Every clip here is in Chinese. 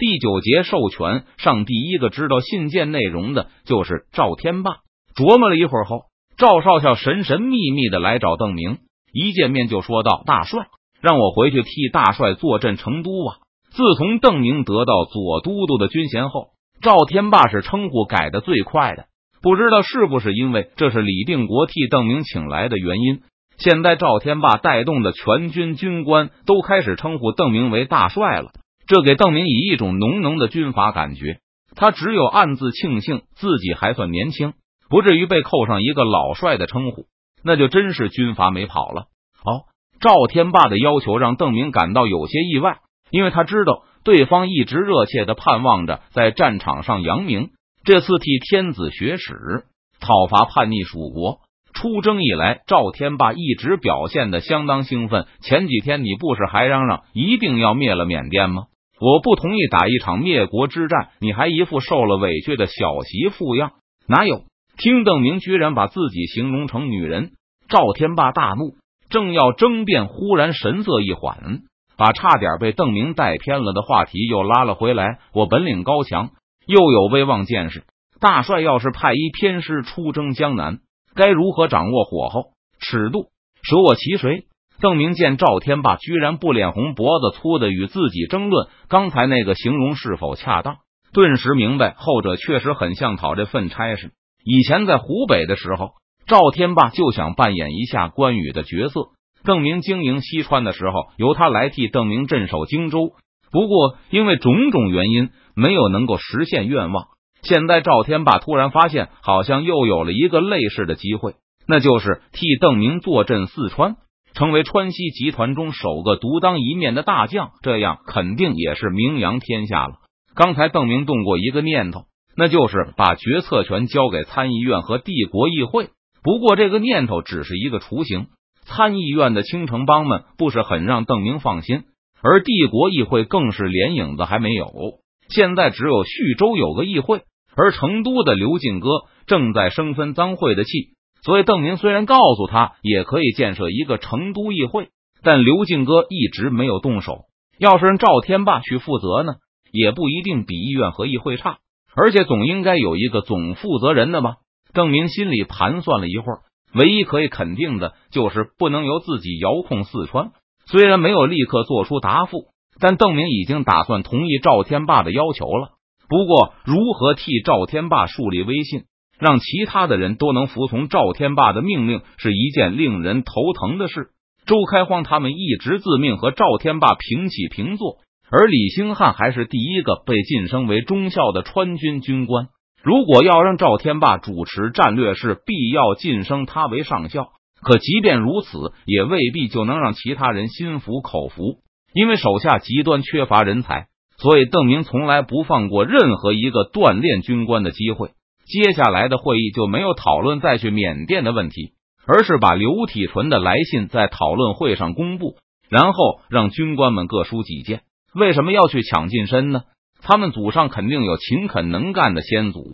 第九节授权上，第一个知道信件内容的就是赵天霸。琢磨了一会儿后，赵少校神神秘秘的来找邓明，一见面就说道：“大帅，让我回去替大帅坐镇成都啊！”自从邓明得到左都督的军衔后，赵天霸是称呼改的最快的。不知道是不是因为这是李定国替邓明请来的原因，现在赵天霸带动的全军军官都开始称呼邓明为大帅了。这给邓明以一种浓浓的军阀感觉，他只有暗自庆幸自己还算年轻，不至于被扣上一个老帅的称呼，那就真是军阀没跑了。哦，赵天霸的要求让邓明感到有些意外，因为他知道对方一直热切的盼望着在战场上扬名，这次替天子学史，讨伐叛逆蜀国。出征以来，赵天霸一直表现的相当兴奋。前几天你不是还嚷嚷一定要灭了缅甸吗？我不同意打一场灭国之战，你还一副受了委屈的小媳妇样，哪有？听邓明居然把自己形容成女人，赵天霸大怒，正要争辩，忽然神色一缓，把差点被邓明带偏了的话题又拉了回来。我本领高强，又有威望见识，大帅要是派一偏师出征江南，该如何掌握火候、尺度，舍我其谁？邓明见赵天霸居然不脸红脖子粗的与自己争论刚才那个形容是否恰当，顿时明白后者确实很像讨这份差事。以前在湖北的时候，赵天霸就想扮演一下关羽的角色。邓明经营西川的时候，由他来替邓明镇守荆州。不过因为种种原因，没有能够实现愿望。现在赵天霸突然发现，好像又有了一个类似的机会，那就是替邓明坐镇四川。成为川西集团中首个独当一面的大将，这样肯定也是名扬天下了。刚才邓明动过一个念头，那就是把决策权交给参议院和帝国议会。不过这个念头只是一个雏形，参议院的青城帮们不是很让邓明放心，而帝国议会更是连影子还没有。现在只有叙州有个议会，而成都的刘进哥正在生分赃会的气。所以，邓明虽然告诉他也可以建设一个成都议会，但刘进哥一直没有动手。要是让赵天霸去负责呢，也不一定比医院和议会差，而且总应该有一个总负责人的吧？邓明心里盘算了一会儿，唯一可以肯定的就是不能由自己遥控四川。虽然没有立刻做出答复，但邓明已经打算同意赵天霸的要求了。不过，如何替赵天霸树立威信？让其他的人都能服从赵天霸的命令是一件令人头疼的事。周开荒他们一直自命和赵天霸平起平坐，而李兴汉还是第一个被晋升为中校的川军军官。如果要让赵天霸主持战略，是必要晋升他为上校。可即便如此，也未必就能让其他人心服口服，因为手下极端缺乏人才。所以邓明从来不放过任何一个锻炼军官的机会。接下来的会议就没有讨论再去缅甸的问题，而是把刘体纯的来信在讨论会上公布，然后让军官们各抒己见。为什么要去抢近身呢？他们祖上肯定有勤恳能干的先祖，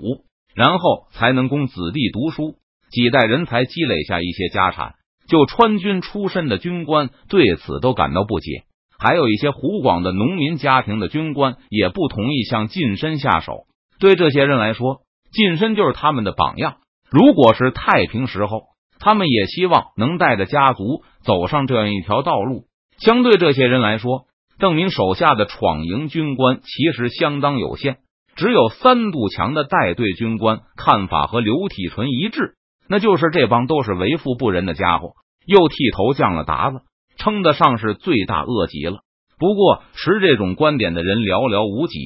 然后才能供子弟读书，几代人才积累下一些家产。就川军出身的军官对此都感到不解，还有一些湖广的农民家庭的军官也不同意向近身下手。对这些人来说，晋身就是他们的榜样。如果是太平时候，他们也希望能带着家族走上这样一条道路。相对这些人来说，邓明手下的闯营军官其实相当有限，只有三度强的带队军官看法和刘体纯一致，那就是这帮都是为富不仁的家伙，又剃头降了达子，称得上是罪大恶极了。不过持这种观点的人寥寥无几。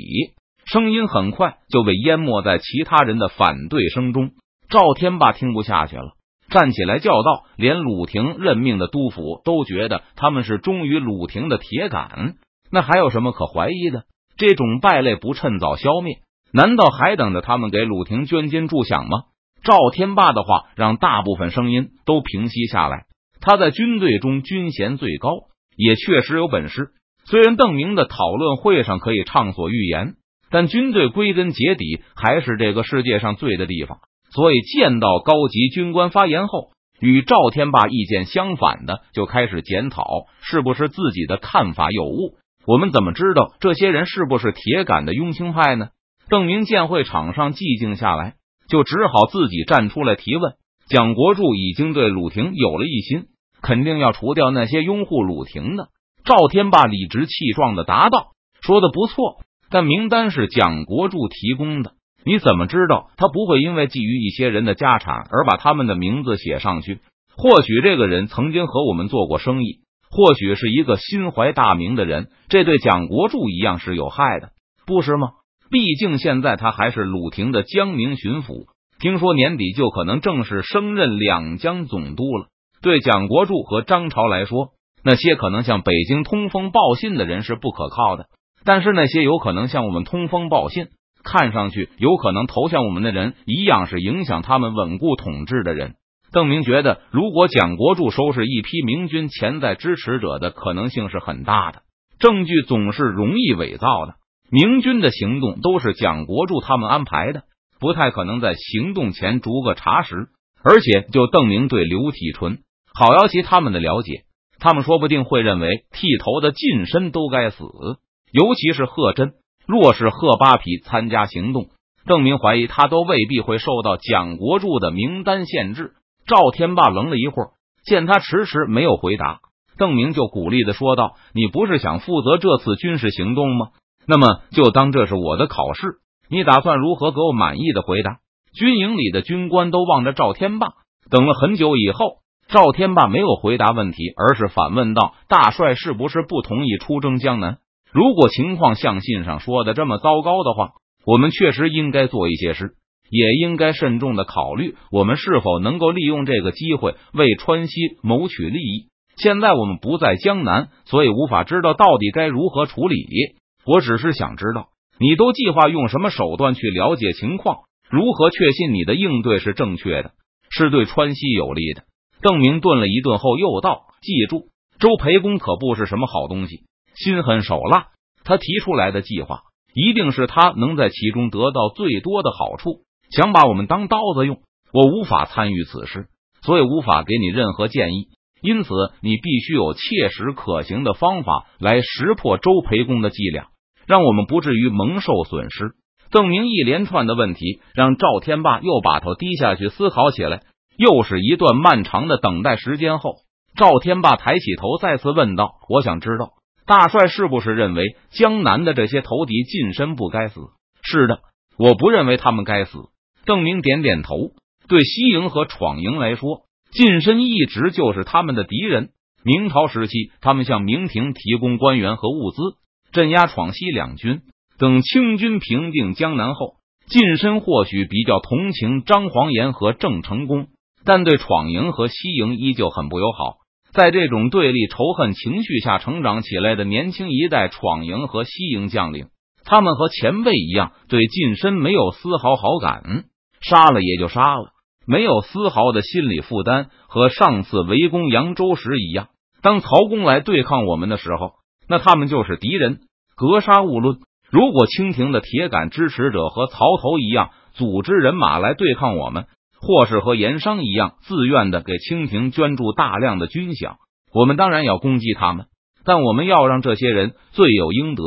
声音很快就被淹没在其他人的反对声中。赵天霸听不下去了，站起来叫道：“连鲁廷任命的督府都觉得他们是忠于鲁廷的铁杆，那还有什么可怀疑的？这种败类不趁早消灭，难道还等着他们给鲁廷捐金助饷吗？”赵天霸的话让大部分声音都平息下来。他在军队中军衔最高，也确实有本事。虽然邓明的讨论会上可以畅所欲言。但军队归根结底还是这个世界上最的地方，所以见到高级军官发言后，与赵天霸意见相反的就开始检讨是不是自己的看法有误。我们怎么知道这些人是不是铁杆的雍清派呢？邓明见会场上寂静下来，就只好自己站出来提问。蒋国柱已经对鲁廷有了一心，肯定要除掉那些拥护鲁廷的。赵天霸理直气壮的答道：“说的不错，但名单是蒋国柱提供的，你怎么知道他不会因为觊觎一些人的家产而把他们的名字写上去？或许这个人曾经和我们做过生意，或许是一个心怀大名的人，这对蒋国柱一样是有害的，不是吗？毕竟现在他还是鲁廷的江宁巡抚。”听说年底就可能正式升任两江总督了。对蒋国柱和张朝来说，那些可能向北京通风报信的人是不可靠的。但是那些有可能向我们通风报信、看上去有可能投向我们的人，一样是影响他们稳固统治的人。邓明觉得，如果蒋国柱收拾一批明军潜在支持者的可能性是很大的。证据总是容易伪造的，明军的行动都是蒋国柱他们安排的。不太可能在行动前逐个查实，而且就邓明对刘体纯、郝瑶琪他们的了解，他们说不定会认为剃头的近身都该死，尤其是贺真。若是贺八皮参加行动，邓明怀疑他都未必会受到蒋国柱的名单限制。赵天霸愣了一会儿，见他迟迟没有回答，邓明就鼓励的说道：“你不是想负责这次军事行动吗？那么就当这是我的考试。”你打算如何给我满意的回答？军营里的军官都望着赵天霸，等了很久以后，赵天霸没有回答问题，而是反问道：“大帅是不是不同意出征江南？如果情况像信上说的这么糟糕的话，我们确实应该做一些事，也应该慎重的考虑我们是否能够利用这个机会为川西谋取利益。现在我们不在江南，所以无法知道到底该如何处理。我只是想知道。”你都计划用什么手段去了解情况？如何确信你的应对是正确的，是对川西有利的？邓明顿了一顿后又道：“记住，周培公可不是什么好东西，心狠手辣。他提出来的计划，一定是他能在其中得到最多的好处，想把我们当刀子用。我无法参与此事，所以无法给你任何建议。因此，你必须有切实可行的方法来识破周培公的伎俩。”让我们不至于蒙受损失。邓明一连串的问题让赵天霸又把头低下去思考起来。又是一段漫长的等待时间后，赵天霸抬起头，再次问道：“我想知道，大帅是不是认为江南的这些投敌近身不该死？”“是的，我不认为他们该死。”邓明点点头。对西营和闯营来说，近身一直就是他们的敌人。明朝时期，他们向明廷提供官员和物资。镇压闯西两军，等清军平定江南后，近身或许比较同情张黄岩和郑成功，但对闯营和西营依旧很不友好。在这种对立仇恨情绪下成长起来的年轻一代闯营和西营将领，他们和前辈一样，对近身没有丝毫好感，杀了也就杀了，没有丝毫的心理负担。和上次围攻扬州时一样，当曹公来对抗我们的时候。那他们就是敌人，格杀勿论。如果清廷的铁杆支持者和曹头一样组织人马来对抗我们，或是和盐商一样自愿的给清廷捐助大量的军饷，我们当然要攻击他们。但我们要让这些人罪有应得，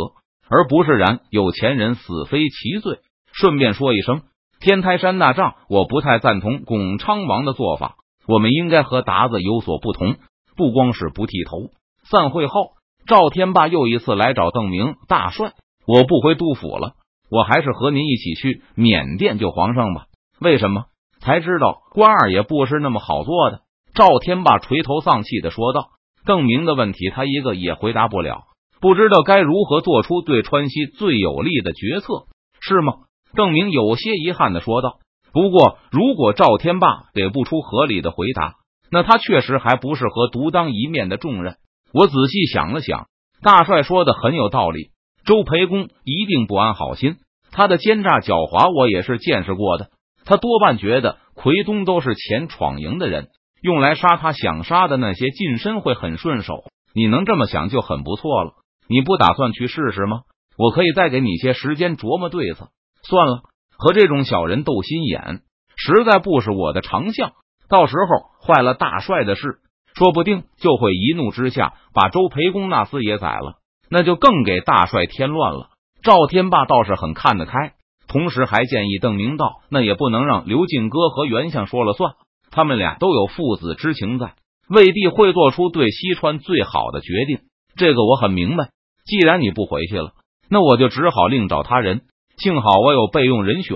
而不是然有钱人死非其罪。顺便说一声，天台山大仗，我不太赞同巩昌王的做法。我们应该和达子有所不同，不光是不剃头。散会后。赵天霸又一次来找邓明大帅，我不回督府了，我还是和您一起去缅甸救皇上吧。为什么？才知道关二爷不是那么好做的。赵天霸垂头丧气的说道。邓明的问题他一个也回答不了，不知道该如何做出对川西最有利的决策，是吗？邓明有些遗憾的说道。不过，如果赵天霸给不出合理的回答，那他确实还不适合独当一面的重任。我仔细想了想，大帅说的很有道理。周培公一定不安好心，他的奸诈狡猾我也是见识过的。他多半觉得奎东都是前闯营的人，用来杀他想杀的那些近身会很顺手。你能这么想就很不错了。你不打算去试试吗？我可以再给你些时间琢磨对策。算了，和这种小人斗心眼，实在不是我的长项。到时候坏了大帅的事。说不定就会一怒之下把周培公那厮也宰了。那就更给大帅添乱了。赵天霸倒是很看得开，同时还建议邓明道：“那也不能让刘进哥和袁相说了算，他们俩都有父子之情在，未必会做出对西川最好的决定。这个我很明白。既然你不回去了，那我就只好另找他人。幸好我有备用人选，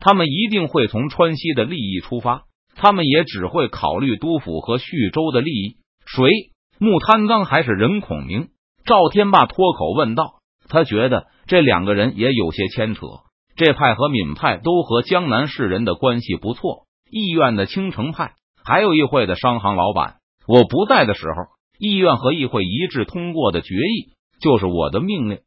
他们一定会从川西的利益出发，他们也只会考虑督府和徐州的利益。谁？木贪刚还是任孔明？”赵天霸脱口问道。他觉得这两个人也有些牵扯。这派和闽派都和江南士人的关系不错，议院的青城派，还有议会的商行老板。我不在的时候，议院和议会一致通过的决议就是我的命令。